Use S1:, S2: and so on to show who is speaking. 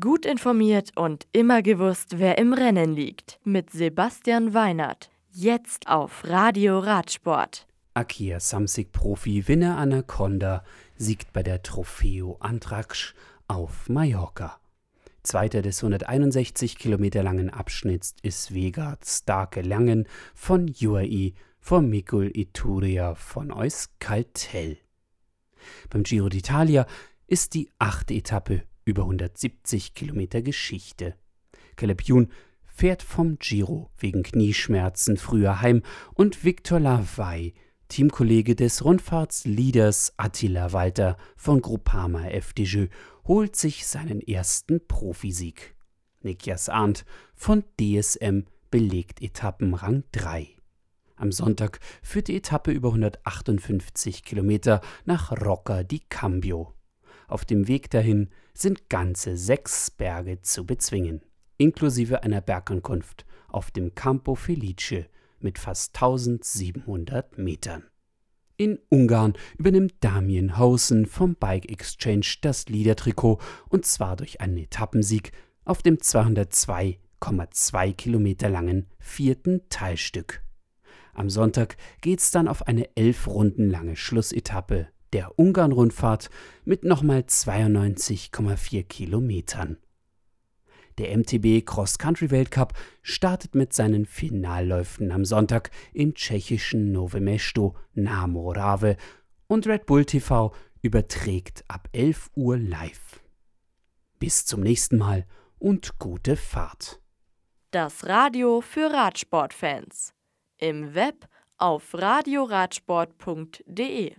S1: Gut informiert und immer gewusst, wer im Rennen liegt. Mit Sebastian Weinert. Jetzt auf Radio Radsport.
S2: Akia Samsic Profi Winner Anaconda siegt bei der Trofeo Antrax auf Mallorca. Zweiter des 161 Kilometer langen Abschnitts ist Vegard Starke Langen von UAE vor Mikul Ituria von Euskaltel. Beim Giro d'Italia ist die achte Etappe über 170 Kilometer Geschichte. Caleb fährt vom Giro wegen Knieschmerzen früher heim und Victor Lavay, Teamkollege des Rundfahrtsleaders Attila Walter von Groupama FDJ, holt sich seinen ersten Profisieg. Nikias Arndt von DSM belegt Etappenrang 3. Am Sonntag führt die Etappe über 158 Kilometer nach Rocca di Cambio. Auf dem Weg dahin sind ganze sechs Berge zu bezwingen, inklusive einer Bergankunft auf dem Campo Felice mit fast 1700 Metern. In Ungarn übernimmt Damien Hausen vom Bike Exchange das Liedertrikot und zwar durch einen Etappensieg auf dem 202,2 Kilometer langen vierten Teilstück. Am Sonntag geht's dann auf eine elf Runden lange Schlussetappe der Ungarn-Rundfahrt mit nochmal 92,4 Kilometern. Der MTB Cross-Country-Weltcup startet mit seinen Finalläufen am Sonntag im tschechischen Nové Mesto nahe Morave und Red Bull TV überträgt ab 11 Uhr live. Bis zum nächsten Mal und gute Fahrt.
S1: Das Radio für Radsportfans. Im Web auf radioradsport.de